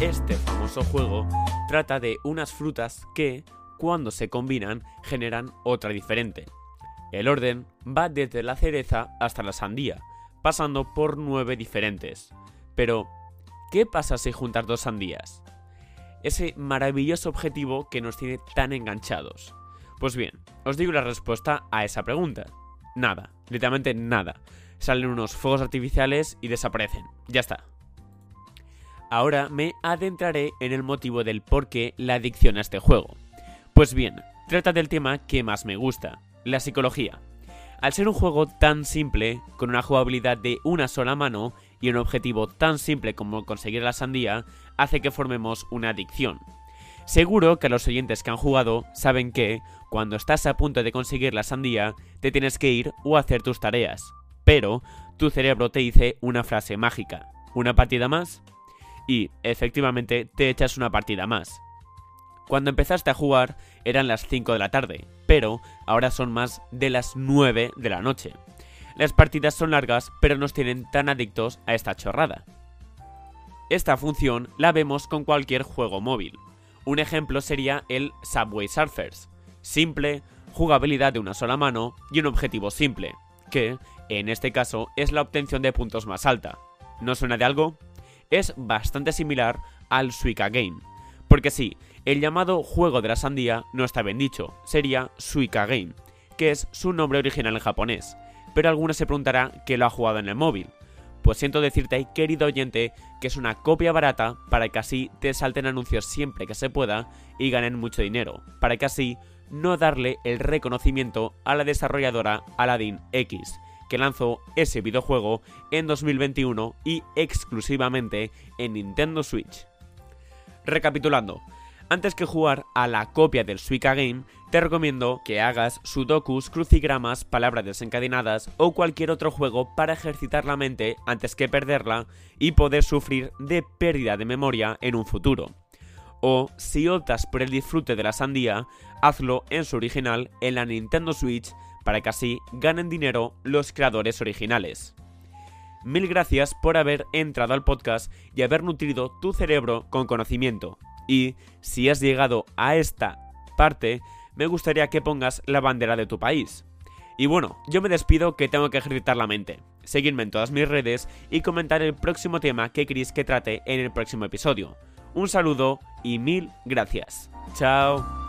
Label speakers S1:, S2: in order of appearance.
S1: este famoso juego trata de unas frutas que, cuando se combinan, generan otra diferente. El orden va desde la cereza hasta la sandía, pasando por nueve diferentes. Pero, ¿qué pasa si juntas dos sandías? Ese maravilloso objetivo que nos tiene tan enganchados. Pues bien, os digo la respuesta a esa pregunta. Nada, literalmente nada. Salen unos fuegos artificiales y desaparecen. Ya está. Ahora me adentraré en el motivo del por qué la adicción a este juego. Pues bien, trata del tema que más me gusta, la psicología. Al ser un juego tan simple, con una jugabilidad de una sola mano y un objetivo tan simple como conseguir la sandía, hace que formemos una adicción. Seguro que los oyentes que han jugado saben que, cuando estás a punto de conseguir la sandía, te tienes que ir o hacer tus tareas. Pero, tu cerebro te dice una frase mágica. ¿Una partida más? Y, efectivamente, te echas una partida más. Cuando empezaste a jugar eran las 5 de la tarde, pero ahora son más de las 9 de la noche. Las partidas son largas, pero nos tienen tan adictos a esta chorrada. Esta función la vemos con cualquier juego móvil. Un ejemplo sería el Subway Surfers. Simple, jugabilidad de una sola mano y un objetivo simple, que, en este caso, es la obtención de puntos más alta. ¿No suena de algo? Es bastante similar al Suika Game. Porque sí, el llamado juego de la sandía no está bien dicho, sería Suika Game, que es su nombre original en japonés. Pero alguno se preguntará que lo ha jugado en el móvil. Pues siento decirte, querido oyente, que es una copia barata para que así te salten anuncios siempre que se pueda y ganen mucho dinero, para que así no darle el reconocimiento a la desarrolladora Aladdin X, que lanzó ese videojuego en 2021 y exclusivamente en Nintendo Switch. Recapitulando, antes que jugar a la copia del Suika Game, te recomiendo que hagas sudokus, crucigramas, palabras desencadenadas o cualquier otro juego para ejercitar la mente antes que perderla y poder sufrir de pérdida de memoria en un futuro. O, si optas por el disfrute de la sandía, hazlo en su original en la Nintendo Switch para que así ganen dinero los creadores originales. Mil gracias por haber entrado al podcast y haber nutrido tu cerebro con conocimiento. Y si has llegado a esta parte, me gustaría que pongas la bandera de tu país. Y bueno, yo me despido que tengo que ejercitar la mente. Seguidme en todas mis redes y comentar el próximo tema que queréis que trate en el próximo episodio. Un saludo y mil gracias. Chao.